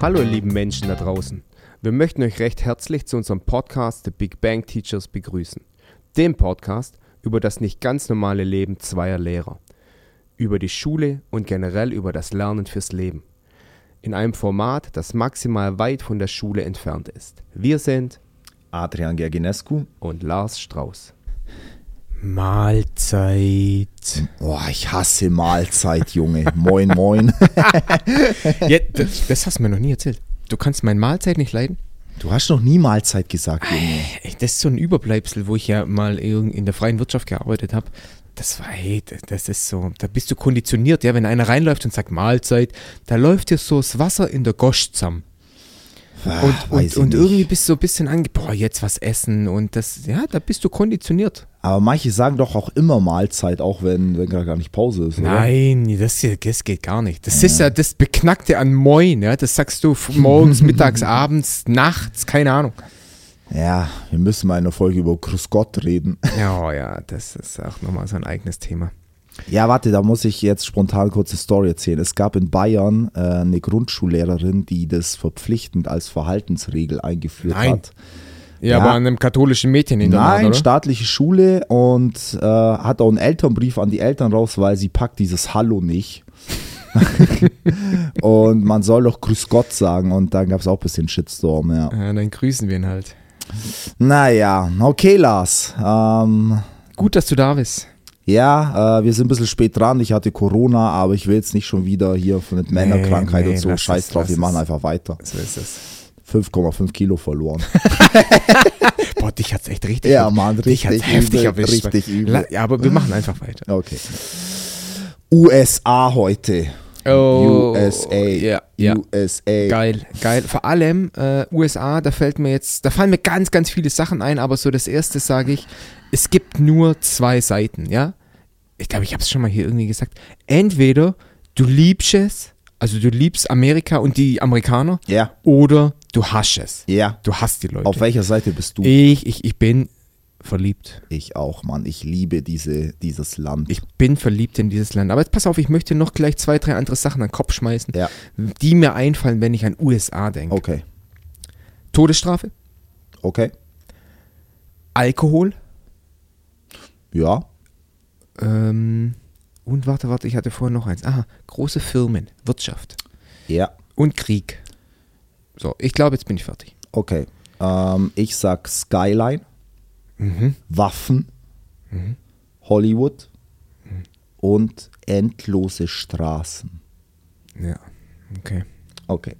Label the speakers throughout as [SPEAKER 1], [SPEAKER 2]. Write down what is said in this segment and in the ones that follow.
[SPEAKER 1] Hallo ihr lieben Menschen da draußen. Wir möchten euch recht herzlich zu unserem Podcast The Big Bang Teachers begrüßen. Dem Podcast über das nicht ganz normale Leben zweier Lehrer. Über die Schule und generell über das Lernen fürs Leben. In einem Format, das maximal weit von der Schule entfernt ist. Wir sind
[SPEAKER 2] Adrian Gerginescu.
[SPEAKER 1] und Lars Strauß.
[SPEAKER 3] Mahlzeit.
[SPEAKER 2] Boah, ich hasse Mahlzeit, Junge. moin, moin.
[SPEAKER 3] Ja, das, das hast du mir noch nie erzählt. Du kannst meine Mahlzeit nicht leiden?
[SPEAKER 2] Du hast noch nie Mahlzeit gesagt, Junge.
[SPEAKER 3] Ey, Das ist so ein Überbleibsel, wo ich ja mal in der freien Wirtschaft gearbeitet habe. Das war, hey, das- das ist so, da bist du konditioniert, ja, wenn einer reinläuft und sagt Mahlzeit, da läuft dir so das Wasser in der Gosch zusammen.
[SPEAKER 2] Ah,
[SPEAKER 3] Und, und, und irgendwie bist du so ein bisschen ange, boah, jetzt was essen und das, ja, da bist du konditioniert.
[SPEAKER 2] Aber manche sagen doch auch immer Mahlzeit, auch wenn, wenn gerade gar nicht Pause ist. Oder?
[SPEAKER 3] Nein, das, hier, das geht gar nicht. Das ist ja das Beknackte an Moin, ja, das sagst du morgens, mittags, abends, nachts, keine Ahnung.
[SPEAKER 2] Ja, wir müssen mal in einer Folge über Grüß Gott reden.
[SPEAKER 3] Ja, oh ja, das ist auch nochmal so ein eigenes Thema.
[SPEAKER 2] Ja, warte, da muss ich jetzt spontan kurz eine Story erzählen. Es gab in Bayern äh, eine Grundschullehrerin, die das verpflichtend als Verhaltensregel eingeführt
[SPEAKER 3] Nein.
[SPEAKER 2] hat.
[SPEAKER 3] Ja,
[SPEAKER 2] Ja.
[SPEAKER 3] aber an einem katholischen Mädcheninternat,
[SPEAKER 2] Nein,
[SPEAKER 3] oder?
[SPEAKER 2] staatliche Schule und äh, hat auch einen Elternbrief an die Eltern raus, weil sie packt dieses Hallo nicht. und man soll doch Grüß Gott sagen und dann gab es auch ein bisschen Shitstorm, ja.
[SPEAKER 3] Ja, dann grüßen wir ihn halt.
[SPEAKER 2] Naja, okay, Lars. Ähm,
[SPEAKER 3] Gut, dass du da bist.
[SPEAKER 2] Ja, äh, wir sind ein bisschen spät dran. Ich hatte Corona, aber ich will jetzt nicht schon wieder hier von der Männerkrankheit
[SPEAKER 3] nee,
[SPEAKER 2] und so. Scheiß
[SPEAKER 3] es,
[SPEAKER 2] drauf, wir machen
[SPEAKER 3] es.
[SPEAKER 2] einfach weiter.
[SPEAKER 3] So ist es.
[SPEAKER 2] 5,5 Kilo verloren.
[SPEAKER 3] Boah, dich hat's echt richtig.
[SPEAKER 2] Ja, Mann,
[SPEAKER 3] dich hat's
[SPEAKER 2] richtig
[SPEAKER 3] heftig
[SPEAKER 2] übel,
[SPEAKER 3] erwischt.
[SPEAKER 2] richtig übel.
[SPEAKER 3] Ja, aber wir machen einfach weiter.
[SPEAKER 2] Okay. USA heute. USA.
[SPEAKER 3] Oh, Ja, ja.
[SPEAKER 2] USA.
[SPEAKER 3] Geil, geil. Vor allem äh, USA, da fällt mir jetzt, da fallen mir ganz, ganz viele Sachen ein, aber so das erste sage ich, es gibt nur zwei Seiten, ja. Ich glaube, ich habe es schon mal hier irgendwie gesagt. Entweder du liebst es, also du liebst Amerika und die Amerikaner,
[SPEAKER 2] Ja,
[SPEAKER 3] oder du hasst es.
[SPEAKER 2] ja.
[SPEAKER 3] Du hasst die Leute.
[SPEAKER 2] Auf welcher Seite bist du?
[SPEAKER 3] ich, ich, ich bin verliebt.
[SPEAKER 2] Ich auch, Mann. Ich liebe diese, dieses Land.
[SPEAKER 3] Ich bin verliebt in dieses Land. Aber jetzt pass auf, ich möchte noch gleich zwei, drei andere Sachen an den Kopf schmeißen,
[SPEAKER 2] ja,
[SPEAKER 3] die mir einfallen, wenn ich an USA denke.
[SPEAKER 2] okay.
[SPEAKER 3] Todesstrafe,
[SPEAKER 2] Okay.
[SPEAKER 3] Alkohol,
[SPEAKER 2] Ja.
[SPEAKER 3] Ähm, und warte, warte, ich hatte vorhin noch eins. Aha, große Firmen, Wirtschaft
[SPEAKER 2] Ja.
[SPEAKER 3] und Krieg. So, ich glaube, jetzt bin ich fertig.
[SPEAKER 2] Okay. Ähm, ich sag Skyline,
[SPEAKER 3] Mhm.
[SPEAKER 2] Waffen, Hollywood und endlose Straßen.
[SPEAKER 3] Ja, okay.
[SPEAKER 2] Okay.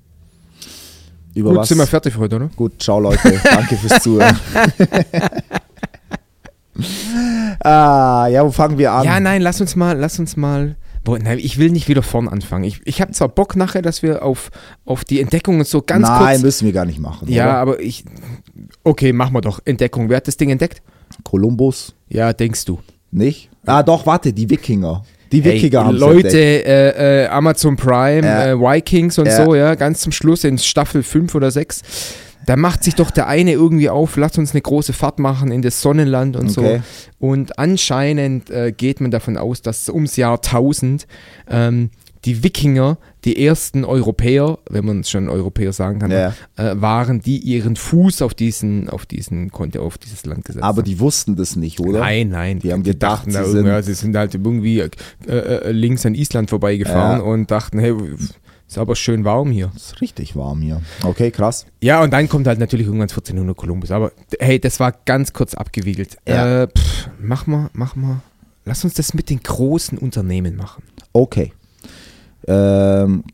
[SPEAKER 2] Über
[SPEAKER 3] Gut,
[SPEAKER 2] was?
[SPEAKER 3] sind wir fertig für heute, oder?
[SPEAKER 2] Gut, ciao Leute. Danke fürs Zuhören. ah, ja, wo fangen wir an?
[SPEAKER 3] Ja, nein, lass uns mal, lass uns mal. Boah, nein, ich will nicht wieder vorn anfangen. Ich, ich habe zwar Bock nachher, dass wir auf, auf die Entdeckungen so ganz
[SPEAKER 2] Nein,
[SPEAKER 3] kurz.
[SPEAKER 2] müssen wir gar nicht machen.
[SPEAKER 3] Ja,
[SPEAKER 2] oder?
[SPEAKER 3] aber ich. Okay, machen wir doch. Entdeckung. Wer hat das Ding entdeckt?
[SPEAKER 2] Kolumbus
[SPEAKER 3] Ja, denkst du.
[SPEAKER 2] nicht? Ah, doch, warte, die Wikinger. Die Wikinger haben
[SPEAKER 3] Leute, äh, äh, Amazon Prime,
[SPEAKER 2] Ja.
[SPEAKER 3] äh, Vikings und
[SPEAKER 2] Ja.
[SPEAKER 3] so, ja, ganz zum Schluss in Staffel 5 oder 6. Da macht sich doch der eine irgendwie auf, lass uns eine große Fahrt machen in das Sonnenland und
[SPEAKER 2] Okay.
[SPEAKER 3] so. Und anscheinend äh, geht man davon aus, dass ums Jahr 1000 ähm, die Wikinger die ersten Europäer, wenn man es schon Europäer sagen kann,
[SPEAKER 2] Ja.
[SPEAKER 3] äh, waren, die ihren Fuß auf diesen, auf diesen, konnte auf dieses Land gesetzt
[SPEAKER 2] Aber
[SPEAKER 3] haben.
[SPEAKER 2] die wussten das nicht, oder?
[SPEAKER 3] Nein, nein.
[SPEAKER 2] Die haben gedacht,
[SPEAKER 3] dachten da
[SPEAKER 2] sie sind-
[SPEAKER 3] ja, sie sind halt irgendwie äh, äh, links an Island vorbeigefahren
[SPEAKER 2] Ja.
[SPEAKER 3] und dachten, hey, ist aber schön warm hier.
[SPEAKER 2] Ist richtig warm hier. Okay, krass.
[SPEAKER 3] Ja, und dann kommt halt natürlich irgendwann 1400 Kolumbus. Aber hey, das war ganz kurz abgewiegelt.
[SPEAKER 2] Ja.
[SPEAKER 3] Äh, pff, mach mal, mach mal. Lass uns das mit den großen Unternehmen machen.
[SPEAKER 2] Okay. Ähm,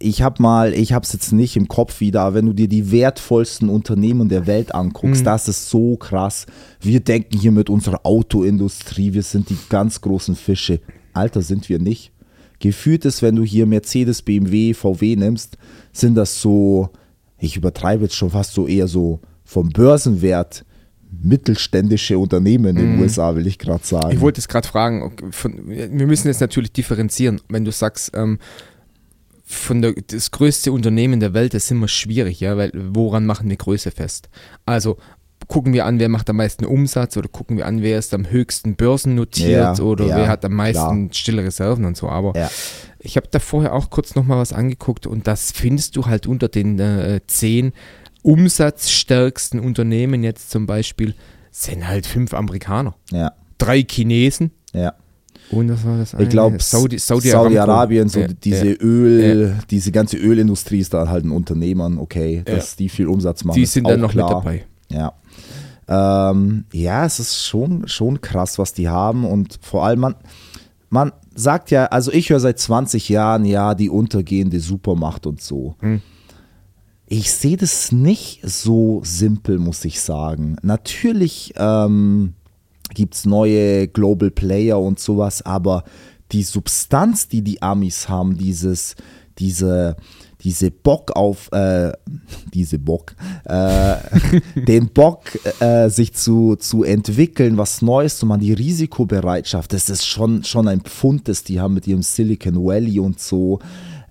[SPEAKER 2] ich habe mal, ich habe es jetzt nicht im Kopf wieder, wenn du dir die wertvollsten Unternehmen der Welt anguckst,
[SPEAKER 3] Mhm.
[SPEAKER 2] das ist so krass. Wir denken hier mit unserer Autoindustrie, wir sind die ganz großen Fische. Alter, sind wir nicht. Gefühlt ist, wenn du hier Mercedes, BMW, VW nimmst, sind das so, ich übertreibe jetzt schon fast so eher so vom Börsenwert mittelständische Unternehmen in den USA, will ich gerade sagen.
[SPEAKER 3] Ich wollte es gerade fragen. Von, wir müssen jetzt natürlich differenzieren. Wenn du sagst, ähm, von der, das größte Unternehmen der Welt, das ist immer schwierig, ja, weil woran machen wir Größe fest? Also gucken wir an, wer macht am meisten Umsatz oder gucken wir an, wer ist am höchsten börsennotiert
[SPEAKER 2] Ja,
[SPEAKER 3] oder
[SPEAKER 2] ja,
[SPEAKER 3] wer hat am meisten
[SPEAKER 2] klar.
[SPEAKER 3] stille Reserven und so. Aber
[SPEAKER 2] Ja.
[SPEAKER 3] ich habe da vorher auch kurz nochmal was angeguckt und das findest du halt unter den äh, zehn umsatzstärksten Unternehmen jetzt zum Beispiel, sind halt fünf Amerikaner,
[SPEAKER 2] Ja,
[SPEAKER 3] drei Chinesen
[SPEAKER 2] ja.
[SPEAKER 3] und das war das eine,
[SPEAKER 2] Ich glaube,
[SPEAKER 3] Saudi, Saudi,
[SPEAKER 2] Saudi-Arabien, so
[SPEAKER 3] Ja,
[SPEAKER 2] diese
[SPEAKER 3] ja.
[SPEAKER 2] Öl, diese ganze Ölindustrie ist da halt ein Unternehmern, okay, dass die viel Umsatz machen.
[SPEAKER 3] Die sind dann noch
[SPEAKER 2] klar.
[SPEAKER 3] mit dabei.
[SPEAKER 2] Ja. Ähm, ja, es ist schon, schon krass, was die haben und vor allem, man, man sagt ja, also ich höre seit 20 Jahren, ja, die untergehende Supermacht und so.
[SPEAKER 3] Hm.
[SPEAKER 2] Ich sehe das nicht so simpel, muss ich sagen. Natürlich ähm, gibt es neue Global Player und sowas, aber die Substanz, die die Amis haben, dieses, diese, diese Bock auf, äh, diese Bock, äh, den Bock, äh, sich zu, zu entwickeln, was Neues zu machen, die Risikobereitschaft, das ist schon, schon ein Pfund, das die haben mit ihrem Silicon Valley und so.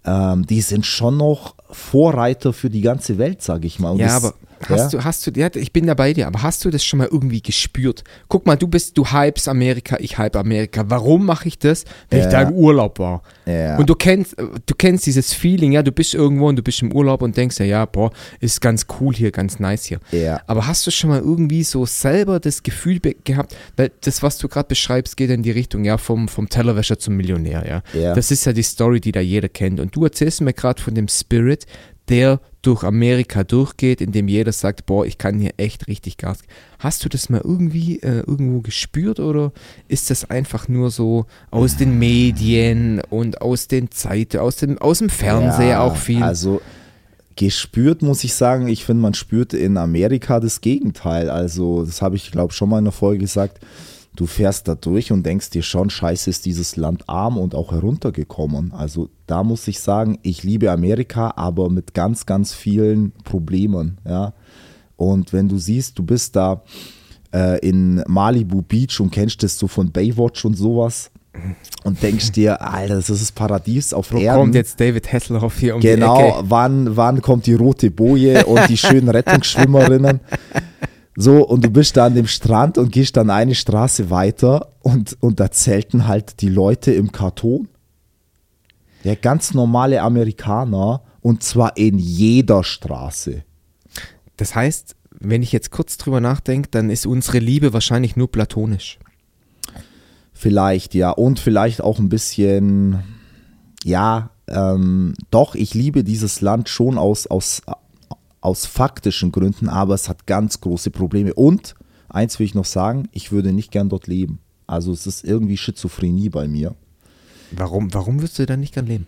[SPEAKER 2] Ähm, die sind schon noch Vorreiter für die ganze Welt, sage ich mal. Und
[SPEAKER 3] Ja,
[SPEAKER 2] das-
[SPEAKER 3] aber hast
[SPEAKER 2] ja.
[SPEAKER 3] du, hast du, ja, ich bin da bei dir, aber hast du das schon mal irgendwie gespürt? Guck mal, du bist, du hypes Amerika, ich hype Amerika. Warum mache ich das? Weil ich
[SPEAKER 2] Ja.
[SPEAKER 3] da im Urlaub war.
[SPEAKER 2] Ja.
[SPEAKER 3] Und du kennst, du kennst dieses Feeling, ja, du bist irgendwo und du bist im Urlaub und denkst ja, ja, boah, ist ganz cool hier, ganz nice hier.
[SPEAKER 2] Ja.
[SPEAKER 3] Aber hast du schon mal irgendwie so selber das Gefühl gehabt, weil das, was du gerade beschreibst, geht in die Richtung, ja, vom, vom Tellerwäscher zum Millionär, ja.
[SPEAKER 2] Ja.
[SPEAKER 3] Das ist ja die Story, die da jeder kennt. Und du erzählst mir gerade von dem Spirit, der durch Amerika durchgeht, in dem jeder sagt, boah, ich kann hier echt richtig Gas. Hast du das mal irgendwie äh, irgendwo gespürt oder ist das einfach nur so aus den Medien und aus den Zeiten, aus dem, aus dem Fernseher
[SPEAKER 2] Ja,
[SPEAKER 3] auch viel?
[SPEAKER 2] Also gespürt muss ich sagen, ich finde, man spürt in Amerika das Gegenteil. Also das habe ich, glaube schon mal in der Folge gesagt. Du fährst da durch und denkst dir schon, scheiße ist dieses Land arm und auch heruntergekommen. Also da muss ich sagen, ich liebe Amerika, aber mit ganz, ganz vielen Problemen. Ja. Und wenn du siehst, du bist da äh, in Malibu Beach und kennst das so von Baywatch und sowas und denkst dir, Alter, das ist das Paradies auf
[SPEAKER 3] Wo
[SPEAKER 2] Erden.
[SPEAKER 3] kommt jetzt David Hasselhoff hier um die
[SPEAKER 2] Genau,
[SPEAKER 3] Ecke?
[SPEAKER 2] wann, wann kommt die rote Boje und die schönen Rettungsschwimmerinnen? So, und du bist da an dem Strand und gehst dann eine Straße weiter und, und da zelten halt die Leute im Karton. Ja, ganz normale Amerikaner und zwar in jeder Straße.
[SPEAKER 3] Das heißt, wenn ich jetzt kurz drüber nachdenke, dann ist unsere Liebe wahrscheinlich nur platonisch.
[SPEAKER 2] Vielleicht, ja. Und vielleicht auch ein bisschen, ja, ähm, doch, ich liebe dieses Land schon aus, aus, aus faktischen Gründen, aber es hat ganz große Probleme. Und eins will ich noch sagen, ich würde nicht gern dort leben. Also es ist irgendwie Schizophrenie bei mir.
[SPEAKER 3] Warum, warum würdest du da nicht gern leben?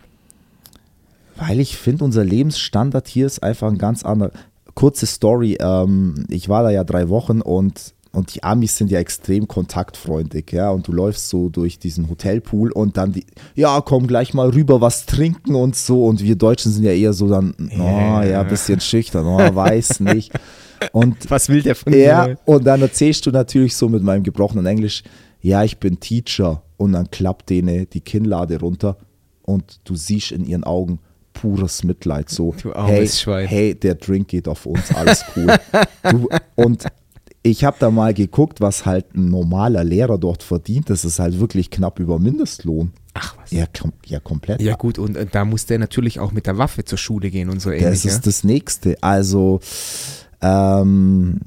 [SPEAKER 2] Weil ich finde, unser Lebensstandard hier ist einfach ein ganz anderer. Kurze Story, ähm, ich war da ja drei Wochen und, und die Amis sind ja extrem kontaktfreundlich, ja, und du läufst so durch diesen Hotelpool und dann die, ja, komm gleich mal rüber was trinken und so und wir Deutschen sind ja eher so dann, oh ja, bisschen schüchtern, oh, weiß nicht. Und
[SPEAKER 3] Was will der von
[SPEAKER 2] ja, und dann erzählst du natürlich so mit meinem gebrochenen Englisch, ja, ich bin Teacher. Und dann klappt denen die Kinnlade runter und du siehst in ihren Augen pures Mitleid. So, hey,
[SPEAKER 3] Schwein.
[SPEAKER 2] hey, der Drink geht auf uns, alles cool. du, und ich habe da mal geguckt, was halt ein normaler Lehrer dort verdient. Das ist halt wirklich knapp über Mindestlohn.
[SPEAKER 3] Ach was.
[SPEAKER 2] Ja, kom ja komplett.
[SPEAKER 3] Ja gut, und äh, da muss der natürlich auch mit der Waffe zur Schule gehen und so
[SPEAKER 2] Das
[SPEAKER 3] ähnlich.
[SPEAKER 2] ist das Nächste. Also, ähm,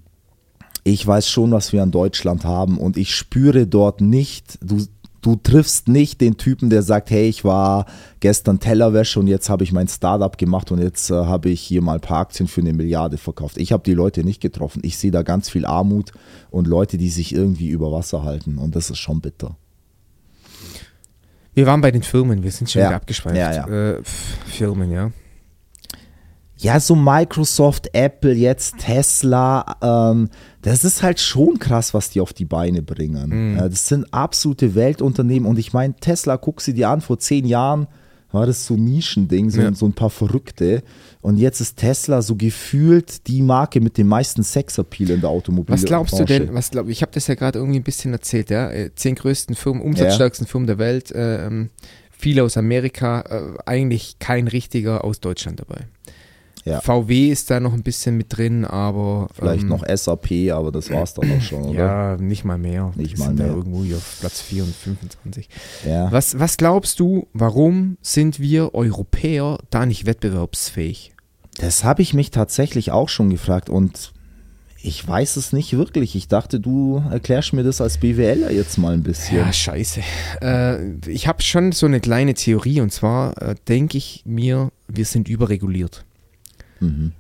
[SPEAKER 2] ich weiß schon, was wir in Deutschland haben und ich spüre dort nicht, du, du triffst nicht den Typen, der sagt, hey, ich war gestern Tellerwäsche und jetzt habe ich mein Startup gemacht und jetzt äh, habe ich hier mal ein paar Aktien für eine Milliarde verkauft. Ich habe die Leute nicht getroffen. Ich sehe da ganz viel Armut und Leute, die sich irgendwie über Wasser halten und das ist schon bitter.
[SPEAKER 3] Wir waren bei den Firmen, wir sind schon
[SPEAKER 2] Ja.
[SPEAKER 3] wieder abgeschweift.
[SPEAKER 2] Ja, ja.
[SPEAKER 3] Äh, Firmen, ja.
[SPEAKER 2] Ja, so Microsoft, Apple, jetzt Tesla, ähm, das ist halt schon krass, was die auf die Beine bringen. Ja, das sind absolute Weltunternehmen und ich meine, Tesla, guck sie dir an, vor zehn Jahren war das so ein Nischending, so,
[SPEAKER 3] Ja.
[SPEAKER 2] so ein paar Verrückte. Und jetzt ist Tesla so gefühlt die Marke mit dem meisten Sexappeal in der Automobilbranche.
[SPEAKER 3] Was glaubst du denn, was glaub, ich habe das ja gerade irgendwie ein bisschen erzählt, ja, äh, zehn größten Firmen, umsatzstärksten Firmen der Welt, ähm, viele aus Amerika, äh, eigentlich kein richtiger aus Deutschland dabei.
[SPEAKER 2] Ja.
[SPEAKER 3] VW ist da noch ein bisschen mit drin, aber.
[SPEAKER 2] Vielleicht
[SPEAKER 3] ähm,
[SPEAKER 2] noch SAP, aber das war es dann auch schon, oder?
[SPEAKER 3] Ja, nicht mal mehr.
[SPEAKER 2] Nicht mal
[SPEAKER 3] sind Da
[SPEAKER 2] mehr.
[SPEAKER 3] irgendwo hier auf Platz 4 und 25.
[SPEAKER 2] Ja.
[SPEAKER 3] Was, was glaubst du, warum sind wir Europäer da nicht wettbewerbsfähig?
[SPEAKER 2] Das habe ich mich tatsächlich auch schon gefragt und ich weiß es nicht wirklich. Ich dachte, du erklärst mir das als BWLer jetzt mal ein bisschen.
[SPEAKER 3] Ja, scheiße. Äh, ich habe schon so eine kleine Theorie und zwar äh, denke ich mir, wir sind überreguliert.
[SPEAKER 2] Mhm.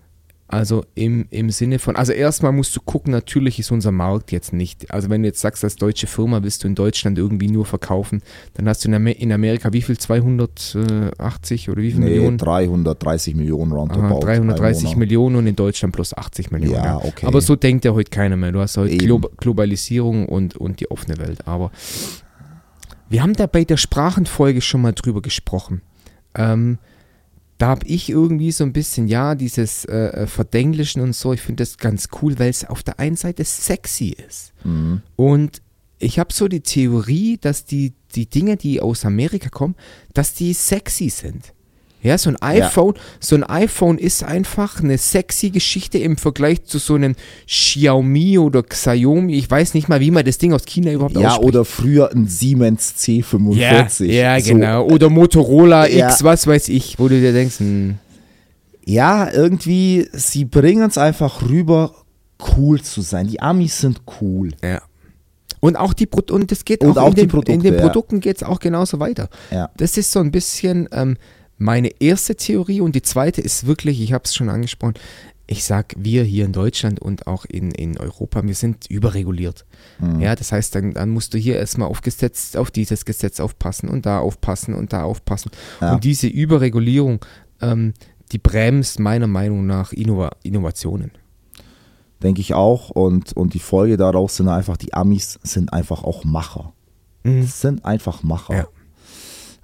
[SPEAKER 3] Also im, im Sinne von, also erstmal musst du gucken, natürlich ist unser Markt jetzt nicht, also wenn du jetzt sagst, als deutsche Firma willst du in Deutschland irgendwie nur verkaufen, dann hast du in, Amer in Amerika wie viel, 280 oder wie viel
[SPEAKER 2] Nee,
[SPEAKER 3] Millionen?
[SPEAKER 2] 330 Millionen
[SPEAKER 3] Aha,
[SPEAKER 2] roundabout.
[SPEAKER 3] 330
[SPEAKER 2] Einwohner.
[SPEAKER 3] Millionen und in Deutschland plus 80 Millionen.
[SPEAKER 2] Ja, okay.
[SPEAKER 3] Aber so denkt ja heute keiner mehr. Du hast heute. Glo Globalisierung und, und die offene Welt. Aber wir haben da bei der Sprachenfolge schon mal drüber gesprochen. Ähm, da habe ich irgendwie so ein bisschen, ja, dieses äh, äh, Verdenglischen und so, ich finde das ganz cool, weil es auf der einen Seite sexy ist.
[SPEAKER 2] Mhm.
[SPEAKER 3] Und ich habe so die Theorie, dass die, die Dinge, die aus Amerika kommen, dass die sexy sind. Ja, so ein iPhone, so ein iPhone ist einfach eine sexy Geschichte im Vergleich zu so einem Xiaomi oder Xiaomi. Ich weiß nicht mal, wie man das Ding aus China überhaupt
[SPEAKER 2] Ja,
[SPEAKER 3] ausspricht.
[SPEAKER 2] oder früher ein Siemens C45.
[SPEAKER 3] Ja, ja
[SPEAKER 2] So,
[SPEAKER 3] genau. Oder Motorola
[SPEAKER 2] Ja.
[SPEAKER 3] X, was weiß ich, wo du dir denkst, hm,
[SPEAKER 2] Ja, irgendwie, sie bringen es einfach rüber, cool zu sein. Die Amis sind cool.
[SPEAKER 3] ja. Und auch die Pro und das geht
[SPEAKER 2] Und
[SPEAKER 3] auch,
[SPEAKER 2] auch
[SPEAKER 3] in,
[SPEAKER 2] die
[SPEAKER 3] den, in
[SPEAKER 2] Produkte,
[SPEAKER 3] den
[SPEAKER 2] ja.
[SPEAKER 3] Produkten geht es auch genauso weiter.
[SPEAKER 2] Ja.
[SPEAKER 3] Das ist so ein bisschen ähm, meine erste Theorie und die zweite ist wirklich, ich habe es schon angesprochen, ich sag, wir hier in Deutschland und auch in, in Europa, wir sind überreguliert.
[SPEAKER 2] Mhm.
[SPEAKER 3] Ja, das heißt, dann, dann musst du hier erstmal auf, Gesetz, auf dieses Gesetz aufpassen und da aufpassen und da aufpassen.
[SPEAKER 2] Ja.
[SPEAKER 3] Und diese Überregulierung, ähm, die bremst meiner Meinung nach Innova Innovationen.
[SPEAKER 2] Denke ich auch. Und, und die Folge daraus sind einfach, die Amis sind einfach auch Macher.
[SPEAKER 3] Mhm.
[SPEAKER 2] Das sind einfach Macher.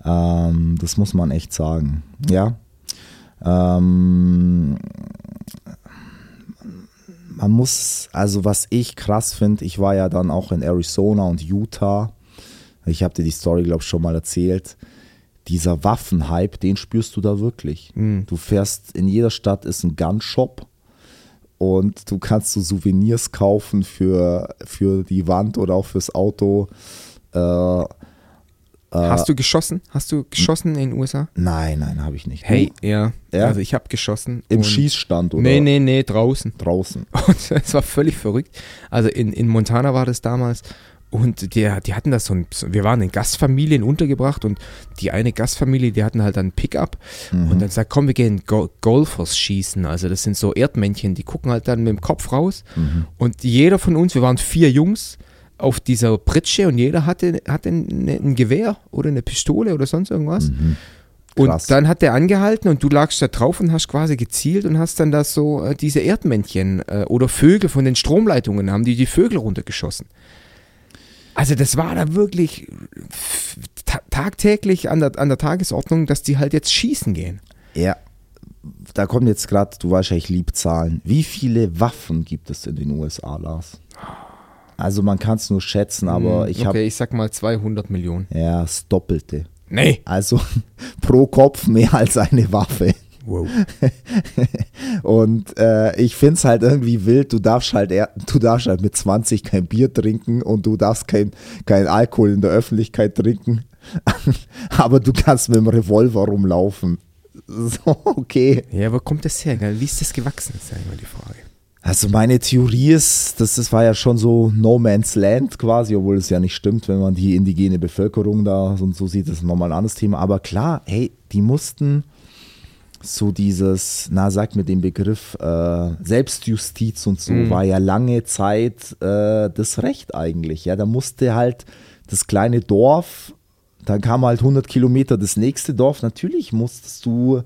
[SPEAKER 2] Ähm, das muss man echt sagen. Ja. Ähm, man muss, also was ich krass finde, ich war ja dann auch in Arizona und Utah. Ich habe dir die Story, glaube ich, schon mal erzählt. Dieser Waffenhype, den spürst du da wirklich.
[SPEAKER 3] Mhm.
[SPEAKER 2] Du fährst, in jeder Stadt ist ein Gunshop und du kannst so Souvenirs kaufen für, für die Wand oder auch fürs Auto. Äh,
[SPEAKER 3] Hast du geschossen? Hast du geschossen in den USA?
[SPEAKER 2] nein, nein, habe ich nicht.
[SPEAKER 3] Hey, ja.
[SPEAKER 2] Ja?
[SPEAKER 3] Also ich habe geschossen.
[SPEAKER 2] Im Schießstand oder
[SPEAKER 3] Nee, nee, nee, draußen.
[SPEAKER 2] draußen?
[SPEAKER 3] Und es war völlig verrückt. Also in, in Montana war das damals. Und die, die hatten das so ein, wir waren in Gastfamilien untergebracht und die eine Gastfamilie, die hatten halt dann Pickup und dann sagt, komm, wir gehen Go Golfers schießen. Also das sind so Erdmännchen, die gucken halt dann mit dem Kopf raus und jeder von uns, wir waren vier Jungs auf dieser Pritsche und jeder hatte, hatte ein, ein Gewehr oder eine Pistole oder sonst irgendwas. Und
[SPEAKER 2] Krass.
[SPEAKER 3] dann hat der angehalten und du lagst da drauf und hast quasi gezielt und hast dann da so äh, diese Erdmännchen äh, oder Vögel von den Stromleitungen, haben die die Vögel runtergeschossen. Also das war da wirklich ta tagtäglich an der, an der Tagesordnung, dass die halt jetzt schießen gehen.
[SPEAKER 2] Ja. Da kommt jetzt gerade, du weißt ja, ich liebe Zahlen. Wie viele Waffen gibt es in den USA, Lars? Also man kann es nur schätzen, aber ich
[SPEAKER 3] okay,
[SPEAKER 2] habe
[SPEAKER 3] ich sag mal 200 Millionen.
[SPEAKER 2] ja das Doppelte.
[SPEAKER 3] Nee.
[SPEAKER 2] Also pro Kopf mehr als eine Waffe.
[SPEAKER 3] Wow.
[SPEAKER 2] Und äh, ich finde es halt irgendwie wild, du darfst halt du darfst halt mit 20 kein Bier trinken und du darfst kein, kein Alkohol in der Öffentlichkeit trinken. Aber du kannst mit dem Revolver rumlaufen. So, okay.
[SPEAKER 3] Ja, wo kommt das her? Wie ist das gewachsen, ist ja immer die Frage.
[SPEAKER 2] Also meine Theorie ist, das, das war ja schon so No Man's Land quasi, obwohl es ja nicht stimmt, wenn man die indigene Bevölkerung da und so sieht, das ist nochmal ein anderes Thema. Aber klar, hey, die mussten so dieses, na sag mir den Begriff, äh, Selbstjustiz und so, war ja lange Zeit äh, das Recht eigentlich. Ja, da musste halt das kleine Dorf, dann kam halt 100 Kilometer das nächste Dorf. Natürlich musstest du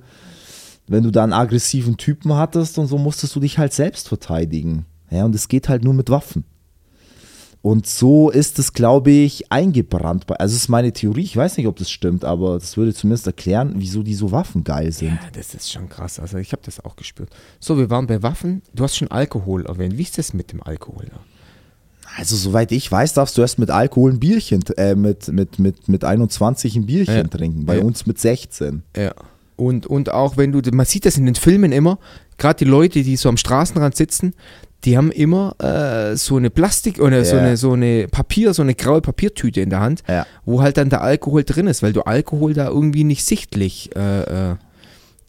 [SPEAKER 2] wenn du da einen aggressiven Typen hattest und so, musstest du dich halt selbst verteidigen. Ja, und es geht halt nur mit Waffen. Und so ist es, glaube ich, eingebrannt. Also, das ist meine Theorie. Ich weiß nicht, ob das stimmt, aber das würde zumindest erklären, wieso die so waffengeil sind.
[SPEAKER 3] Ja, das ist schon krass. Also ich habe das auch gespürt. So, wir waren bei Waffen. Du hast schon Alkohol erwähnt. Wie ist das mit dem Alkohol?
[SPEAKER 2] Also, soweit ich weiß, darfst du erst mit Alkohol ein Bierchen, äh, mit, mit, mit, mit 21 ein Bierchen
[SPEAKER 3] Ja.
[SPEAKER 2] trinken. Bei
[SPEAKER 3] Ja.
[SPEAKER 2] uns mit 16.
[SPEAKER 3] Ja. Und, und auch wenn du, man sieht das in den Filmen immer, gerade die Leute, die so am Straßenrand sitzen, die haben immer äh, so eine Plastik oder so
[SPEAKER 2] Ja.
[SPEAKER 3] eine so eine Papier, so eine graue Papiertüte in der Hand,
[SPEAKER 2] Ja.
[SPEAKER 3] wo halt dann der Alkohol drin ist, weil du Alkohol da irgendwie nicht sichtlich äh, äh,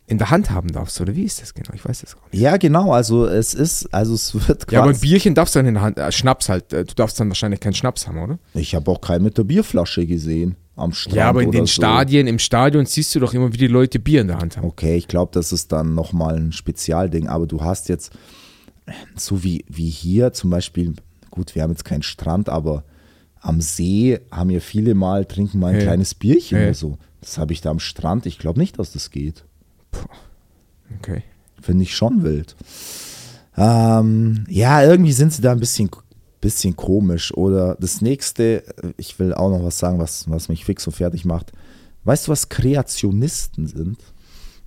[SPEAKER 3] in der Hand haben darfst, oder wie ist das genau? Ich weiß das gar nicht.
[SPEAKER 2] Ja, genau, also es ist, also es wird quasi.
[SPEAKER 3] Ja, aber ein Bierchen darfst du dann in der Hand, äh, Schnaps halt, äh, du darfst dann wahrscheinlich keinen Schnaps haben, oder?
[SPEAKER 2] ich habe auch keinen mit der Bierflasche gesehen am Strand.
[SPEAKER 3] ja, aber in den
[SPEAKER 2] so.
[SPEAKER 3] Stadien, im Stadion siehst du doch immer, wie die Leute Bier in der Hand haben.
[SPEAKER 2] Okay, ich glaube, das ist dann nochmal ein Spezialding, aber du hast jetzt, so wie, wie hier zum Beispiel, gut, wir haben jetzt keinen Strand, aber am See haben ja viele mal, trinken mal ein
[SPEAKER 3] Ja.
[SPEAKER 2] kleines Bierchen
[SPEAKER 3] Ja.
[SPEAKER 2] oder so. Das habe ich da am Strand, ich glaube nicht, dass das geht.
[SPEAKER 3] Okay.
[SPEAKER 2] Finde ich schon wild. Ähm, ja, irgendwie sind sie da ein bisschen, bisschen komisch. Oder das nächste, ich will auch noch was sagen, was, was mich fix und fertig macht. Weißt du, was Kreationisten sind?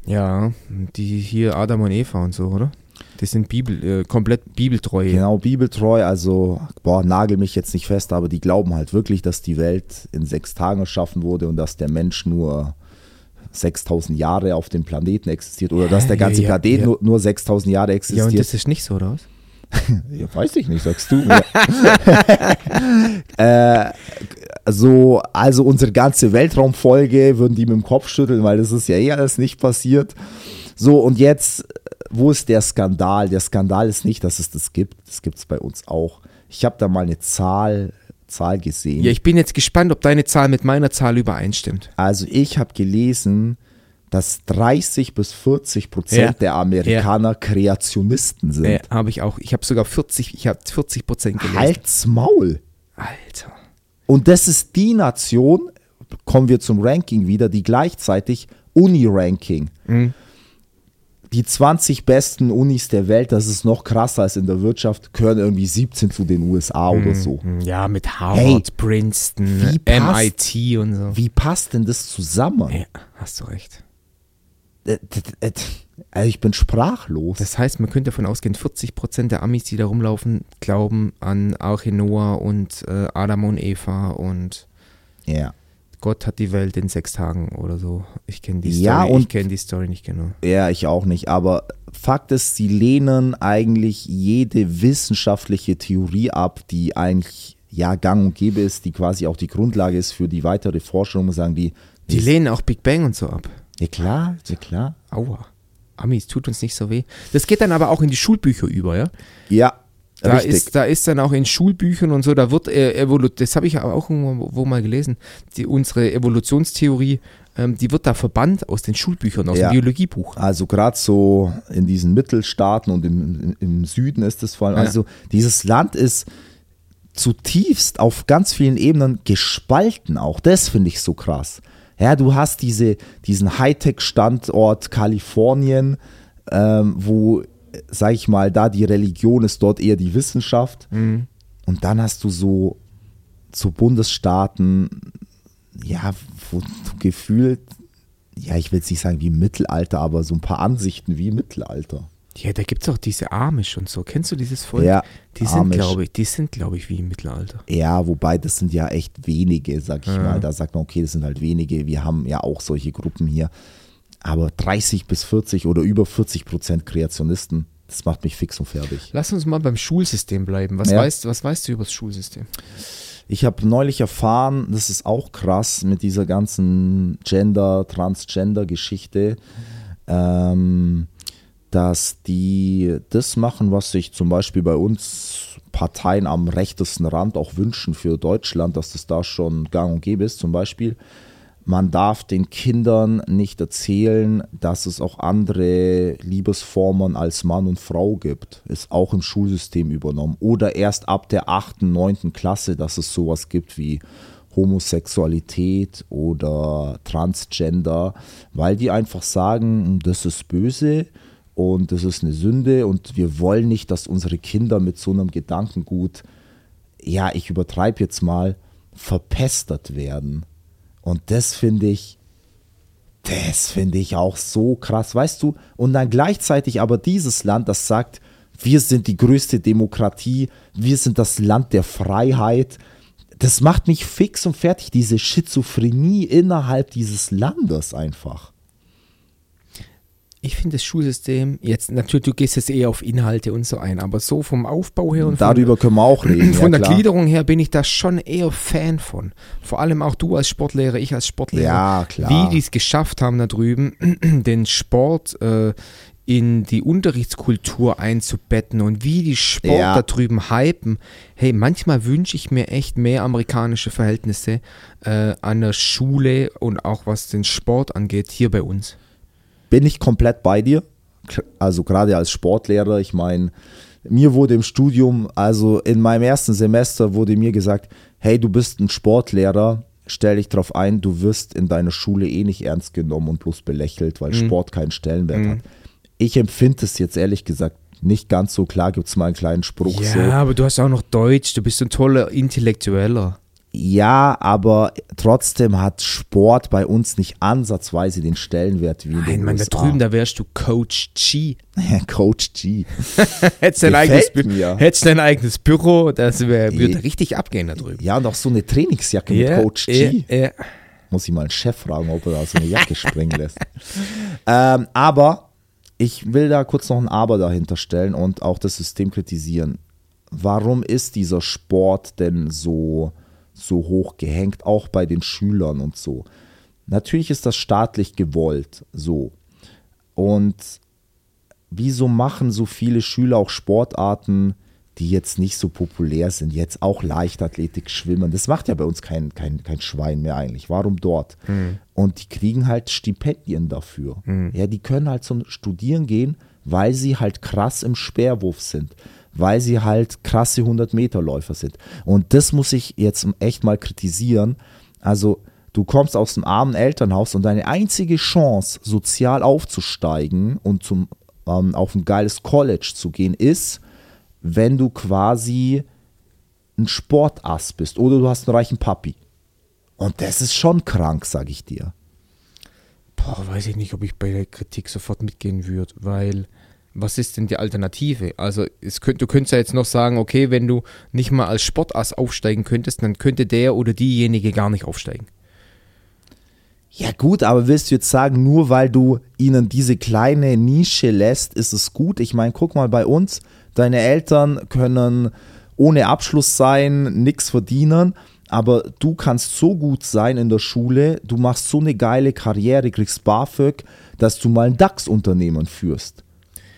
[SPEAKER 3] Ja, die hier Adam und Eva und so, oder? Die sind Bibel, äh, komplett bibeltreu.
[SPEAKER 2] Genau, bibeltreu, also, boah, nagel mich jetzt nicht fest, aber die glauben halt wirklich, dass die Welt in sechs Tagen erschaffen wurde und dass der Mensch nur 6000 Jahre auf dem Planeten existiert oder dass der
[SPEAKER 3] Ja,
[SPEAKER 2] ganze
[SPEAKER 3] ja,
[SPEAKER 2] Planet
[SPEAKER 3] ja.
[SPEAKER 2] Nur, nur 6000 Jahre
[SPEAKER 3] Ja, und
[SPEAKER 2] existiert.
[SPEAKER 3] das ist nicht so, oder was?
[SPEAKER 2] Ja, weiß ich nicht, sagst du mir. äh, so, also unsere ganze Weltraumfolge würden die mit dem Kopf schütteln, weil das ist ja eh alles nicht passiert. So, und jetzt, wo ist der Skandal? Der Skandal ist nicht, dass es das gibt. Das gibt es bei uns auch. Ich habe da mal eine Zahl, Zahl gesehen.
[SPEAKER 3] Ja, ich bin jetzt gespannt, ob deine Zahl mit meiner Zahl übereinstimmt.
[SPEAKER 2] Also ich habe gelesen, dass 30 bis 40 Prozent
[SPEAKER 3] Ja.
[SPEAKER 2] der Amerikaner Kreationisten sind.
[SPEAKER 3] Äh, habe ich auch. Ich habe sogar 40, ich habe 40 Prozent gelesen.
[SPEAKER 2] Halt's Maul.
[SPEAKER 3] Alter.
[SPEAKER 2] Und das ist die Nation, kommen wir zum Ranking wieder, die gleichzeitig Uni-Ranking.
[SPEAKER 3] Mhm.
[SPEAKER 2] Die 20 besten Unis der Welt, das ist noch krasser als in der Wirtschaft, gehören irgendwie 17 zu den USA oder so.
[SPEAKER 3] Hm, Ja, mit Harvard,
[SPEAKER 2] Hey,
[SPEAKER 3] Princeton,
[SPEAKER 2] passt-
[SPEAKER 3] MIT und so.
[SPEAKER 2] Wie passt denn das zusammen?
[SPEAKER 3] Ja, hast du recht.
[SPEAKER 2] Äh, d- Also ich bin sprachlos.
[SPEAKER 3] Das heißt, man könnte davon ausgehen, 40 Prozent der Amis, die da rumlaufen, glauben an Arche Noah und äh, Adam und Eva und
[SPEAKER 2] ja.
[SPEAKER 3] Gott hat die Welt in sechs Tagen oder so. Ich kenne die Story.
[SPEAKER 2] Ja,
[SPEAKER 3] ich
[SPEAKER 2] und-
[SPEAKER 3] kenne die Story nicht genau.
[SPEAKER 2] Ja, ich auch nicht. Aber Fakt ist, sie lehnen eigentlich jede wissenschaftliche Theorie ab, die eigentlich ja gang und gäbe ist, die quasi auch die Grundlage ist für die weitere Forschung, sagen die.
[SPEAKER 3] Die lehnen auch Big Bang und so ab.
[SPEAKER 2] Ja klar, ja klar.
[SPEAKER 3] Aua. Amis, tut uns nicht so weh. Das geht dann aber auch in die Schulbücher über, ja?
[SPEAKER 2] Ja,
[SPEAKER 3] Da
[SPEAKER 2] richtig.
[SPEAKER 3] ist, da ist dann auch in Schulbüchern und so, da wird äh, Evolu das habe ich aber auch irgendwo wo mal gelesen, die, unsere Evolutionstheorie, ähm, die wird da verbannt aus den Schulbüchern, aus
[SPEAKER 2] Ja.
[SPEAKER 3] dem Biologiebuch.
[SPEAKER 2] Also gerade so in diesen Mittelstaaten und im, im Süden ist es vor allem,
[SPEAKER 3] Ja.
[SPEAKER 2] also dieses Land ist zutiefst auf ganz vielen Ebenen gespalten auch. Das finde ich so krass. Ja, du hast diese, diesen Hightech-Standort Kalifornien, ähm, wo, sag ich mal, da die Religion ist dort eher die Wissenschaft.
[SPEAKER 3] Mhm.
[SPEAKER 2] Und dann hast du so, so Bundesstaaten, ja, wo du gefühlt, ja, ich will jetzt nicht sagen wie Mittelalter, aber so ein paar Ansichten wie Mittelalter.
[SPEAKER 3] Ja, da gibt es auch diese Amish und so. Kennst du dieses Volk?
[SPEAKER 2] Ja,
[SPEAKER 3] die sind, glaube ich, die sind, glaube ich, wie im Mittelalter.
[SPEAKER 2] Ja, wobei das sind ja echt wenige, sag ich
[SPEAKER 3] Ja.
[SPEAKER 2] mal. Da sagt man, okay, das sind halt wenige. Wir haben ja auch solche Gruppen hier. Aber 30 bis 40 oder über 40 Prozent Kreationisten, das macht mich fix und fertig.
[SPEAKER 3] Lass uns mal beim Schulsystem bleiben. Was,
[SPEAKER 2] Ja.
[SPEAKER 3] weißt, was weißt du über das Schulsystem?
[SPEAKER 2] Ich habe neulich erfahren, das ist auch krass mit dieser ganzen Gender, Transgender-Geschichte, ähm, dass die das machen, was sich zum Beispiel bei uns Parteien am rechtesten Rand auch wünschen für Deutschland, dass das da schon gang und gäbe ist. Zum Beispiel, man darf den Kindern nicht erzählen, dass es auch andere Liebesformen als Mann und Frau gibt. Ist auch im Schulsystem übernommen. Oder erst ab der 8., 9. Klasse, dass es sowas gibt wie Homosexualität oder Transgender, weil die einfach sagen, das ist böse und das ist eine Sünde und wir wollen nicht, dass unsere Kinder mit so einem Gedankengut, ja, ich übertreibe jetzt mal, verpestert werden. Und das finde ich, das finde ich auch so krass, weißt du? Und dann gleichzeitig aber dieses Land, das sagt, wir sind die größte Demokratie, wir sind das Land der Freiheit. Das macht mich fix und fertig, diese Schizophrenie innerhalb dieses Landes einfach.
[SPEAKER 3] Ich finde das Schulsystem, jetzt natürlich, du gehst jetzt eher auf Inhalte und so ein, aber so vom Aufbau her und
[SPEAKER 2] Darüber können wir auch reden.
[SPEAKER 3] von, von
[SPEAKER 2] ja,
[SPEAKER 3] der
[SPEAKER 2] klar.
[SPEAKER 3] Gliederung her bin ich da schon eher Fan von. Vor allem auch du als Sportlehrer, ich als Sportlehrer.
[SPEAKER 2] Ja, klar.
[SPEAKER 3] Wie die es geschafft haben da drüben, den Sport äh, in die Unterrichtskultur einzubetten und wie die Sport
[SPEAKER 2] Ja.
[SPEAKER 3] da drüben hypen. Hey, manchmal wünsche ich mir echt mehr amerikanische Verhältnisse äh, an der Schule und auch was den Sport angeht, hier bei uns.
[SPEAKER 2] Bin ich komplett bei dir. Also gerade als Sportlehrer, ich meine, mir wurde im Studium, also in meinem ersten Semester wurde mir gesagt, hey, du bist ein Sportlehrer, stell dich drauf ein, du wirst in deiner Schule eh nicht ernst genommen und bloß belächelt, weil Sport keinen Stellenwert hat. Ich empfinde es jetzt ehrlich gesagt nicht ganz so klar, gibt es mal einen kleinen Spruch
[SPEAKER 3] Ja,
[SPEAKER 2] so.
[SPEAKER 3] aber du hast auch noch Deutsch, du bist ein toller Intellektueller.
[SPEAKER 2] Ja, aber trotzdem hat Sport bei uns nicht ansatzweise den Stellenwert wie in
[SPEAKER 3] Nein, da drüben, da wärst du Coach G.
[SPEAKER 2] Coach G.
[SPEAKER 3] Hättest dein, eigenes, hättest dein eigenes Büro, das wär,
[SPEAKER 2] Je-
[SPEAKER 3] würde richtig abgehen da drüben.
[SPEAKER 2] Ja, und auch so eine Trainingsjacke mit Coach G.
[SPEAKER 3] ja.
[SPEAKER 2] Muss ich mal einen Chef fragen, ob er da so eine Jacke springen lässt. Ähm, aber ich will da kurz noch ein Aber dahinter stellen und auch das System kritisieren. Warum ist dieser Sport denn so, so hoch gehängt, auch bei den Schülern und so? Natürlich ist das staatlich gewollt, so. Und wieso machen so viele Schüler auch Sportarten, die jetzt nicht so populär sind, jetzt auch Leichtathletik, Schwimmen. Das macht ja bei uns kein, kein, kein Schwein mehr eigentlich. Warum dort? Und die kriegen halt Stipendien dafür. Ja, die können halt zum Studieren gehen, weil sie halt krass im Speerwurf sind. Weil sie halt krasse 100-Meter-Läufer sind. Und das muss ich jetzt echt mal kritisieren. Also, du kommst aus einem armen Elternhaus und deine einzige Chance, sozial aufzusteigen und zum, ähm, auf ein geiles College zu gehen, ist, wenn du quasi ein Sportass bist oder du hast einen reichen Papi. Und das ist schon krank, sag ich dir.
[SPEAKER 3] Boah, weiß ich nicht, ob ich bei der Kritik sofort mitgehen würde, weil was ist denn die Alternative? Also könnt, du könntest ja jetzt noch sagen, okay, wenn du nicht mal als Sportass aufsteigen könntest, dann könnte der oder diejenige gar nicht aufsteigen.
[SPEAKER 2] Ja gut, aber willst du jetzt sagen, nur weil du ihnen diese kleine Nische lässt, ist es gut? Ich meine, guck mal bei uns, deine Eltern können ohne Abschluss sein, nichts verdienen, aber du kannst so gut sein in der Schule, du machst so eine geile Karriere, kriegst BAföG, dass du mal ein DAX-Unternehmen führst.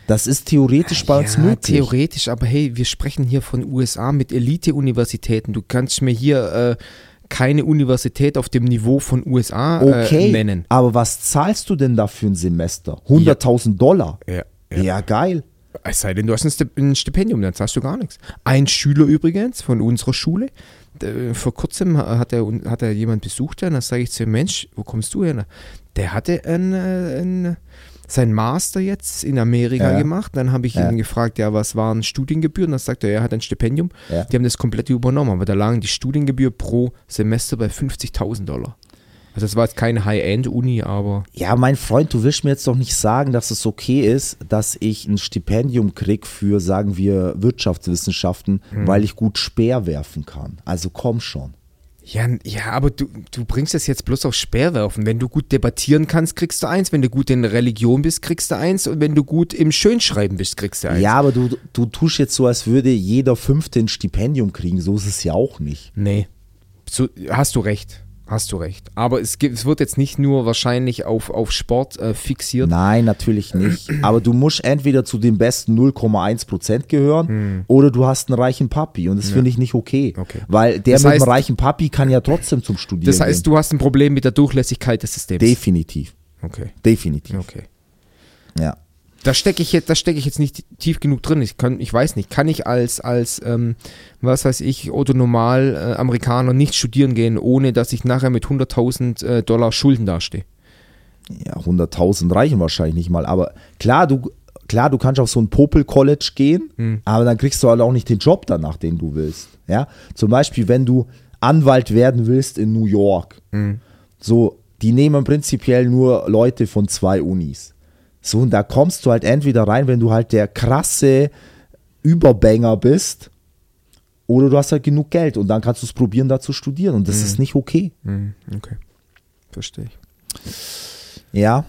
[SPEAKER 2] Das ist theoretisch bei uns
[SPEAKER 3] ja,
[SPEAKER 2] möglich.
[SPEAKER 3] theoretisch, aber hey, wir sprechen hier von USA mit Elite-Universitäten. Du kannst mir hier äh, keine Universität auf dem Niveau von USA
[SPEAKER 2] Okay,
[SPEAKER 3] äh, nennen.
[SPEAKER 2] aber was zahlst du denn da für ein Semester? 100.000 Dollar?
[SPEAKER 3] Ja,
[SPEAKER 2] Ja, geil.
[SPEAKER 3] Es sei denn, du hast ein Stip- ein Stipendium, dann zahlst du gar nichts. Ein Schüler übrigens von unserer Schule, der, vor kurzem hat er, hat er jemand besucht, und da sage ich zu ihm, Mensch, wo kommst du her? Der hatte ein, äh, ein, sein Master jetzt in Amerika
[SPEAKER 2] Ja.
[SPEAKER 3] gemacht. Dann habe ich
[SPEAKER 2] Ja.
[SPEAKER 3] ihn gefragt, ja, was waren Studiengebühren? Dann sagt er, er hat ein Stipendium.
[SPEAKER 2] Ja.
[SPEAKER 3] Die haben das komplett übernommen, aber da lagen die Studiengebühr pro Semester bei 50.000 Dollar. Also das war jetzt keine High-End-Uni, aber
[SPEAKER 2] Ja, mein Freund, du willst mir jetzt doch nicht sagen, dass es okay ist, dass ich ein Stipendium krieg für, sagen wir, Wirtschaftswissenschaften,
[SPEAKER 3] Hm.
[SPEAKER 2] weil ich gut Speer werfen kann. Also komm schon.
[SPEAKER 3] Ja, ja, aber du, du bringst es jetzt bloß auf Speerwerfen. Wenn du gut debattieren kannst, kriegst du eins. Wenn du gut in Religion bist, kriegst du eins. Und wenn du gut im Schönschreiben bist, kriegst du eins.
[SPEAKER 2] Ja, aber du, du tust jetzt so, als würde jeder Fünfte ein Stipendium kriegen. So ist es ja auch nicht.
[SPEAKER 3] Nee. So, hast du recht. Hast du recht. Aber es, gibt, es wird jetzt nicht nur wahrscheinlich auf, auf Sport äh, fixiert.
[SPEAKER 2] Nein, natürlich nicht. Aber du musst entweder zu den besten 0,1% gehören oder du hast einen reichen Papi. Und das finde ich nicht okay.
[SPEAKER 3] Hm. Okay.
[SPEAKER 2] Weil der
[SPEAKER 3] Das
[SPEAKER 2] mit
[SPEAKER 3] heißt-
[SPEAKER 2] dem reichen Papi kann ja trotzdem zum Studieren
[SPEAKER 3] Das heißt,
[SPEAKER 2] gehen.
[SPEAKER 3] du hast ein Problem mit der Durchlässigkeit des Systems.
[SPEAKER 2] Definitiv.
[SPEAKER 3] okay.
[SPEAKER 2] Definitiv.
[SPEAKER 3] Okay.
[SPEAKER 2] Ja.
[SPEAKER 3] Da stecke ich, jetzt- da steck ich jetzt nicht tief genug drin. Ich, kann, ich weiß nicht, kann ich als, als ähm, was weiß ich, Otto-Normal äh, Amerikaner nicht studieren gehen, ohne dass ich nachher mit 100.000 äh, Dollar Schulden dastehe?
[SPEAKER 2] ja, 100.000 reichen wahrscheinlich nicht mal. Aber klar, du, klar, du kannst auf so ein Popel-College gehen, aber dann kriegst du halt auch nicht den Job danach, den du willst. Ja? Zum Beispiel, wenn du Anwalt werden willst in New York. So, die nehmen prinzipiell nur Leute von zwei Unis. So, und da kommst du halt entweder rein, wenn du halt der krasse Überbanger bist, oder du hast halt genug Geld und dann kannst du es probieren, da zu studieren. Und das ist nicht okay.
[SPEAKER 3] Hm, okay. Verstehe ich.
[SPEAKER 2] Ja,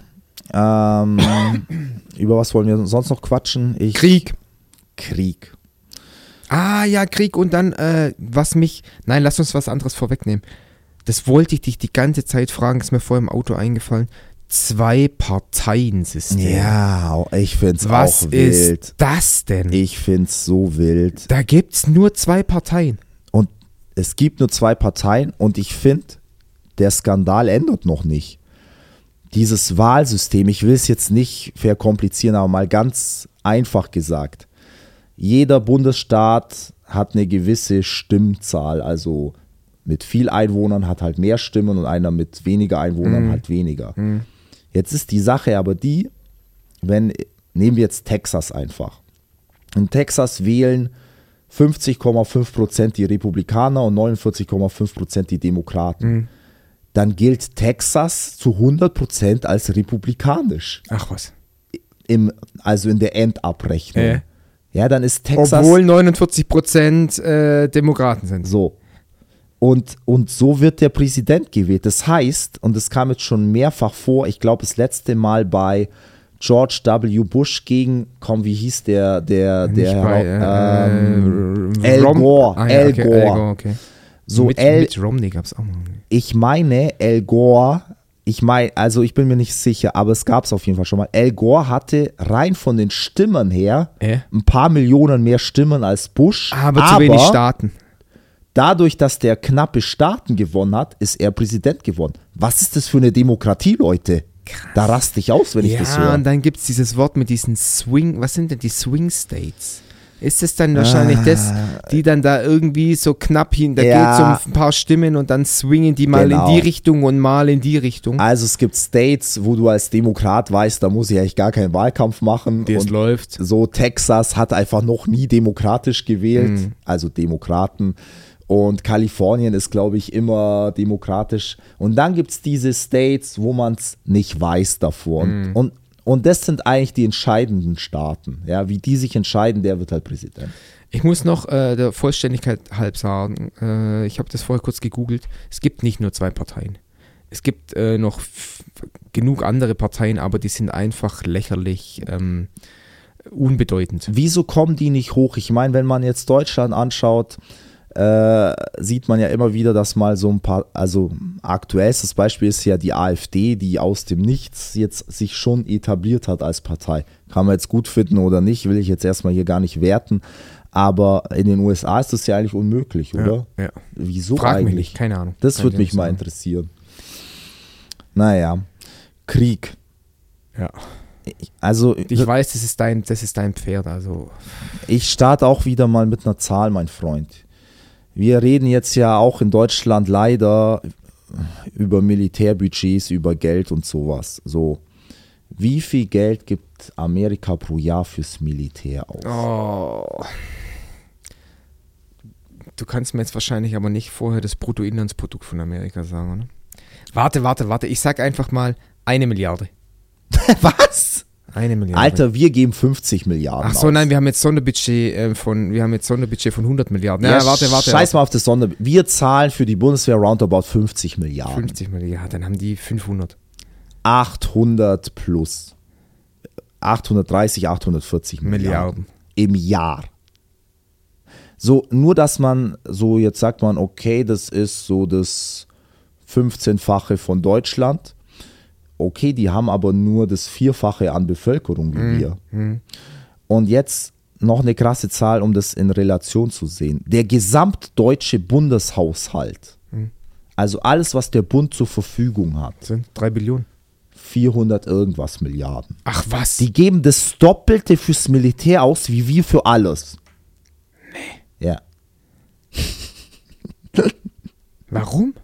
[SPEAKER 2] Ähm, über was wollen wir sonst noch quatschen? Ich,
[SPEAKER 3] Krieg.
[SPEAKER 2] Krieg.
[SPEAKER 3] Ah ja, Krieg und dann, äh, was mich. Nein, lass uns was anderes vorwegnehmen. Das wollte ich dich die ganze Zeit fragen, ist mir vorher im Auto eingefallen. Zwei Parteien-System.
[SPEAKER 2] Ja, ich find's
[SPEAKER 3] Was
[SPEAKER 2] auch wild.
[SPEAKER 3] ist das denn?
[SPEAKER 2] Ich find's so wild.
[SPEAKER 3] Da gibt's nur zwei Parteien.
[SPEAKER 2] Und es gibt nur zwei Parteien und ich finde, der Skandal ändert noch nicht. Dieses Wahlsystem, ich will es jetzt nicht verkomplizieren, aber mal ganz einfach gesagt. Jeder Bundesstaat hat eine gewisse Stimmzahl, also mit viel Einwohnern hat halt mehr Stimmen und einer mit weniger Einwohnern hat weniger. Jetzt ist die Sache aber die, wenn, nehmen wir jetzt Texas einfach. In Texas wählen 50,5 Prozent die Republikaner und 49,5 Prozent die Demokraten. Dann gilt Texas zu 100 Prozent als republikanisch,
[SPEAKER 3] Ach was.
[SPEAKER 2] im, also in der Endabrechnung.
[SPEAKER 3] Äh.
[SPEAKER 2] Ja, dann ist Texas
[SPEAKER 3] Obwohl 49 Prozent äh, Demokraten sind.
[SPEAKER 2] so. Und, und so wird der Präsident gewählt. Das heißt, und das kam jetzt schon mehrfach vor, ich glaube das letzte Mal bei George W. Bush gegen, komm, wie hieß der, der,
[SPEAKER 3] Nicht
[SPEAKER 2] der,
[SPEAKER 3] bei,
[SPEAKER 2] ähm,
[SPEAKER 3] äh,
[SPEAKER 2] Al Gore,
[SPEAKER 3] Ah, ja,
[SPEAKER 2] Al
[SPEAKER 3] okay,
[SPEAKER 2] Gore.
[SPEAKER 3] Al Gore, okay.
[SPEAKER 2] So,
[SPEAKER 3] mit,
[SPEAKER 2] Al-
[SPEAKER 3] mit Romney gab es auch mal.
[SPEAKER 2] ich meine, Al Gore, ich meine, also ich bin mir nicht sicher, aber es gab es auf jeden Fall schon mal. Al Gore hatte rein von den Stimmen her
[SPEAKER 3] Äh?
[SPEAKER 2] ein paar Millionen mehr Stimmen als Bush.
[SPEAKER 3] Aber, zu wenig Staaten.
[SPEAKER 2] Dadurch, dass der knappe Staaten gewonnen hat, ist er Präsident geworden. Was ist das für eine Demokratie, Leute? Da raste ich aus, wenn ich das
[SPEAKER 3] Ja,
[SPEAKER 2] höre.
[SPEAKER 3] und dann gibt es dieses Wort mit diesen Swing, was sind denn die Swing States? Ist es dann wahrscheinlich das, die dann da irgendwie so knapp hin, da
[SPEAKER 2] Ah. Ja.
[SPEAKER 3] geht es um ein paar Stimmen und dann swingen die mal
[SPEAKER 2] Genau.
[SPEAKER 3] in die Richtung und mal in die Richtung.
[SPEAKER 2] Also es gibt States, wo du als Demokrat weißt, da muss ich eigentlich gar keinen Wahlkampf machen. Und
[SPEAKER 3] läuft.
[SPEAKER 2] so Texas hat einfach noch nie demokratisch gewählt,
[SPEAKER 3] Mhm.
[SPEAKER 2] also Demokraten. Und Kalifornien ist, glaube ich, immer demokratisch. Und dann gibt es diese States, wo man es nicht weiß davor. Und,
[SPEAKER 3] Mhm.
[SPEAKER 2] und, und das sind eigentlich die entscheidenden Staaten. Ja, wie die sich entscheiden, der wird halt Präsident.
[SPEAKER 3] Ich muss noch äh, der Vollständigkeit halb sagen, äh, ich habe das vorher kurz gegoogelt, es gibt nicht nur zwei Parteien. Es gibt äh, noch genug andere Parteien, aber die sind einfach lächerlich ähm, unbedeutend.
[SPEAKER 2] Wieso kommen die nicht hoch? Ich meine, wenn man jetzt Deutschland anschaut, äh, sieht man ja immer wieder, dass mal so ein paar, also aktuellstes Beispiel ist ja die AfD, die aus dem Nichts jetzt sich schon etabliert hat als Partei. Kann man jetzt gut finden oder nicht, will ich jetzt erstmal hier gar nicht werten. Aber in den USA ist das ja eigentlich unmöglich, oder?
[SPEAKER 3] Ja.
[SPEAKER 2] Wieso
[SPEAKER 3] Frag mich
[SPEAKER 2] eigentlich?
[SPEAKER 3] nicht, keine Ahnung.
[SPEAKER 2] Das
[SPEAKER 3] Kann
[SPEAKER 2] würde
[SPEAKER 3] ich
[SPEAKER 2] mich mal interessieren. Naja, Krieg.
[SPEAKER 3] Ja.
[SPEAKER 2] Ich- Also
[SPEAKER 3] Ich weiß, das ist dein, das ist dein Pferd, also
[SPEAKER 2] Ich starte auch wieder mal mit einer Zahl, mein Freund. Wir reden jetzt ja auch in Deutschland leider über Militärbudgets, über Geld und sowas. So, wie viel Geld gibt Amerika pro Jahr fürs Militär aus?
[SPEAKER 3] Oh. Du kannst mir jetzt wahrscheinlich aber nicht vorher das Bruttoinlandsprodukt von Amerika sagen, oder? Warte, warte, warte. Ich sag einfach mal eine Milliarde.
[SPEAKER 2] Was?
[SPEAKER 3] Eine Milliarde.
[SPEAKER 2] Alter, wir geben 50 Milliarden
[SPEAKER 3] Ach so,
[SPEAKER 2] aus.
[SPEAKER 3] nein, wir haben jetzt Sonderbudget äh, von, wir haben jetzt Sonderbudget von 100 Milliarden. Ja,
[SPEAKER 2] Ja,
[SPEAKER 3] warte, warte.
[SPEAKER 2] Scheiß mal auf das Sonder. Wir zahlen für die Bundeswehr roundabout 50
[SPEAKER 3] warte.
[SPEAKER 2] Milliarden.
[SPEAKER 3] 50 Milliarden, dann haben die 500.
[SPEAKER 2] 800 plus. 830, 840 Milliarden.
[SPEAKER 3] Milliarden.
[SPEAKER 2] Im Jahr. So, nur dass man, so jetzt sagt man, okay, das ist so das 15-fache von Deutschland. Okay, die haben aber nur das Vierfache an Bevölkerung wie wir. Und jetzt noch eine krasse Zahl, um das in Relation zu sehen. Der gesamtdeutsche Bundeshaushalt, also alles, was der Bund zur Verfügung hat,
[SPEAKER 3] sind 3 Billionen.
[SPEAKER 2] 400 irgendwas Milliarden.
[SPEAKER 3] Ach was?
[SPEAKER 2] Die geben das Doppelte fürs Militär aus, wie wir für alles. Nee. Ja.
[SPEAKER 3] Warum?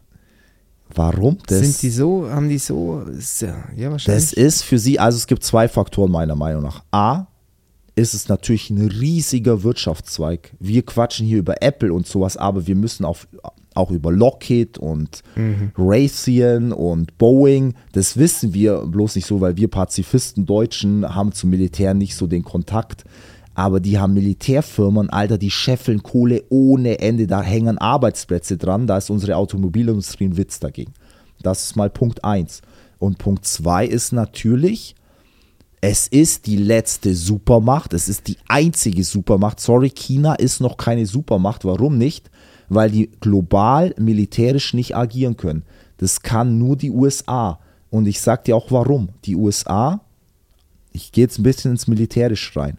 [SPEAKER 2] Warum? Das,
[SPEAKER 3] sind die so, haben die so, ja, wahrscheinlich.
[SPEAKER 2] das ist für sie, also es gibt zwei Faktoren meiner Meinung nach. A, ist es natürlich ein riesiger Wirtschaftszweig. Wir quatschen hier über Apple und sowas, aber wir müssen auch, auch über Lockheed und Raytheon und Boeing, das wissen wir bloß nicht so, weil wir Pazifisten Deutschen haben zum Militär nicht so den Kontakt. Aber die haben Militärfirmen, Alter, die scheffeln Kohle ohne Ende, da hängen Arbeitsplätze dran, da ist unsere Automobilindustrie ein Witz dagegen. Das ist mal Punkt eins. Und Punkt zwei ist natürlich, es ist die letzte Supermacht, es ist die einzige Supermacht. Sorry, China ist noch keine Supermacht. Warum nicht? Weil die global militärisch nicht agieren können. Das kann nur die USA. Und ich sag dir auch warum. Die USA, ich gehe jetzt ein bisschen ins Militärisch rein,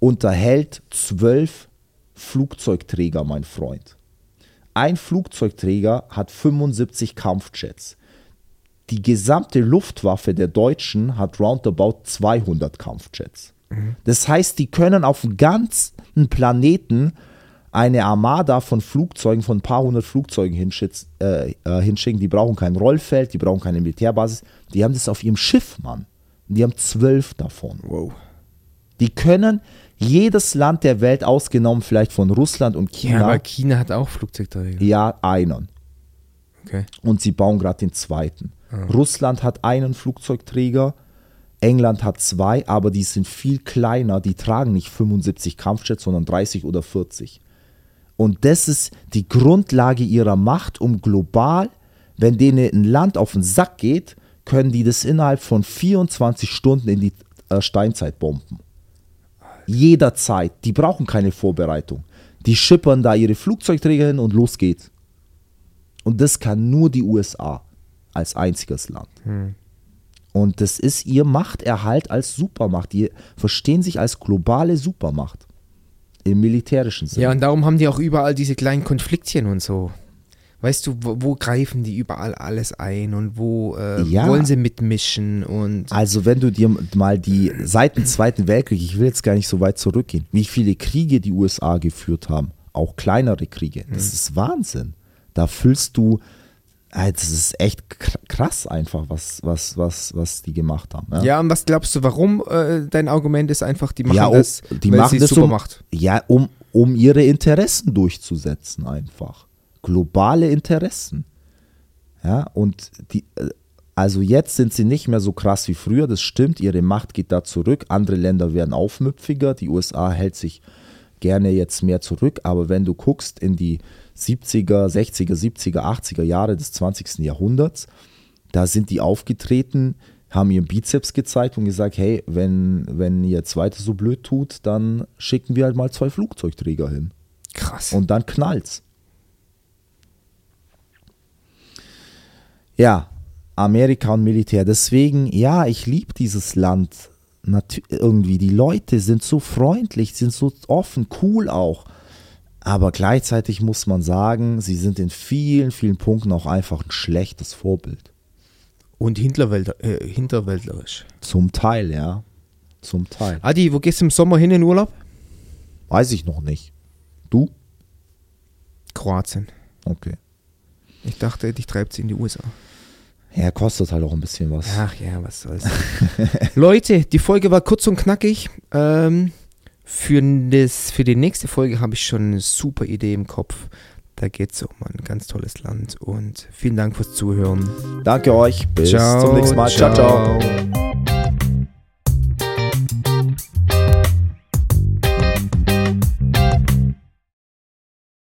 [SPEAKER 2] unterhält zwölf Flugzeugträger, mein Freund. Ein Flugzeugträger hat 75 Kampfjets. Die gesamte Luftwaffe der Deutschen hat roundabout 200 Kampfjets. Das heißt, die können auf dem ganzen Planeten eine Armada von Flugzeugen, von ein paar hundert Flugzeugen äh, äh, hinschicken. Die brauchen kein Rollfeld, die brauchen keine Militärbasis. Die haben das auf ihrem Schiff, Mann. Die haben zwölf davon.
[SPEAKER 3] Wow.
[SPEAKER 2] Die können jedes Land der Welt, ausgenommen vielleicht von Russland und
[SPEAKER 3] Ja,
[SPEAKER 2] China,
[SPEAKER 3] aber China hat auch Flugzeugträger.
[SPEAKER 2] ja, einen.
[SPEAKER 3] Okay.
[SPEAKER 2] Und sie bauen gerade den zweiten. Russland hat einen Flugzeugträger, England hat zwei, aber die sind viel kleiner. Die tragen nicht 75 Kampfjets, sondern 30 oder 40. Und das ist die Grundlage ihrer Macht, um global, wenn denen ein Land auf den Sack geht, können die das innerhalb von 24 Stunden in die äh, Steinzeit bomben. Jederzeit. Die brauchen keine Vorbereitung. Die schippern da ihre Flugzeugträger hin und los geht's. Und das kann nur die USA als einziges Land. Und das ist ihr Machterhalt als Supermacht. Die verstehen sich als globale Supermacht. Im militärischen Sinne.
[SPEAKER 3] Ja, und darum haben die auch überall diese kleinen Konfliktchen und so. Weißt du, wo, wo greifen die überall alles ein und wo äh,
[SPEAKER 2] Ja.
[SPEAKER 3] wollen sie mitmischen und
[SPEAKER 2] Also wenn du dir mal die seit dem Zweiten Weltkrieg, ich will jetzt gar nicht so weit zurückgehen, wie viele Kriege die USA geführt haben, auch kleinere Kriege, das ist Wahnsinn. Da füllst du, äh, das ist echt kr- krass einfach, was, was, was, was die gemacht haben. Ja,
[SPEAKER 3] Ja, und was glaubst du, warum äh, dein Argument ist einfach, die machen
[SPEAKER 2] Ja, oh,
[SPEAKER 3] das,
[SPEAKER 2] die
[SPEAKER 3] weil
[SPEAKER 2] machen
[SPEAKER 3] sie
[SPEAKER 2] das
[SPEAKER 3] super
[SPEAKER 2] um,
[SPEAKER 3] macht.
[SPEAKER 2] ja um, um ihre Interessen durchzusetzen einfach. Globale Interessen. Ja, und die, äh, also jetzt sind sie nicht mehr so krass wie früher, das stimmt, ihre Macht geht da zurück, andere Länder werden aufmüpfiger, die USA hält sich gerne jetzt mehr zurück, aber wenn du guckst in die 70er, 60er, 70er, 80er Jahre des 20. Jahrhunderts, da sind die aufgetreten, haben ihren Bizeps gezeigt und gesagt, hey, wenn, wenn ihr jetzt weiter so blöd tut, dann schicken wir halt mal zwei Flugzeugträger hin.
[SPEAKER 3] Krass.
[SPEAKER 2] Und dann knallt's. Ja, Amerika und Militär. Deswegen, ja, ich liebe dieses Land. Natü irgendwie, die Leute sind so freundlich, sind so offen, cool auch. Aber gleichzeitig muss man sagen, sie sind in vielen, vielen Punkten auch einfach ein schlechtes Vorbild.
[SPEAKER 3] Und hinterwäldler, äh, hinterwäldlerisch.
[SPEAKER 2] Zum Teil, ja. Zum Teil.
[SPEAKER 3] Adi, wo gehst du im Sommer hin in Urlaub?
[SPEAKER 2] Weiß ich noch nicht. Du?
[SPEAKER 3] Kroatien.
[SPEAKER 2] Okay.
[SPEAKER 3] Ich dachte, dich treibt sie in die USA.
[SPEAKER 2] Ja, kostet halt auch ein bisschen was.
[SPEAKER 3] Ach ja, was soll's. Leute, die Folge war kurz und knackig. Ähm, für, das, für die nächste Folge habe ich schon eine super Idee im Kopf. Da geht es um ein ganz tolles Land. Und vielen Dank fürs Zuhören.
[SPEAKER 2] Danke euch. Bis zum nächsten Mal. ciao. ciao.
[SPEAKER 3] ciao.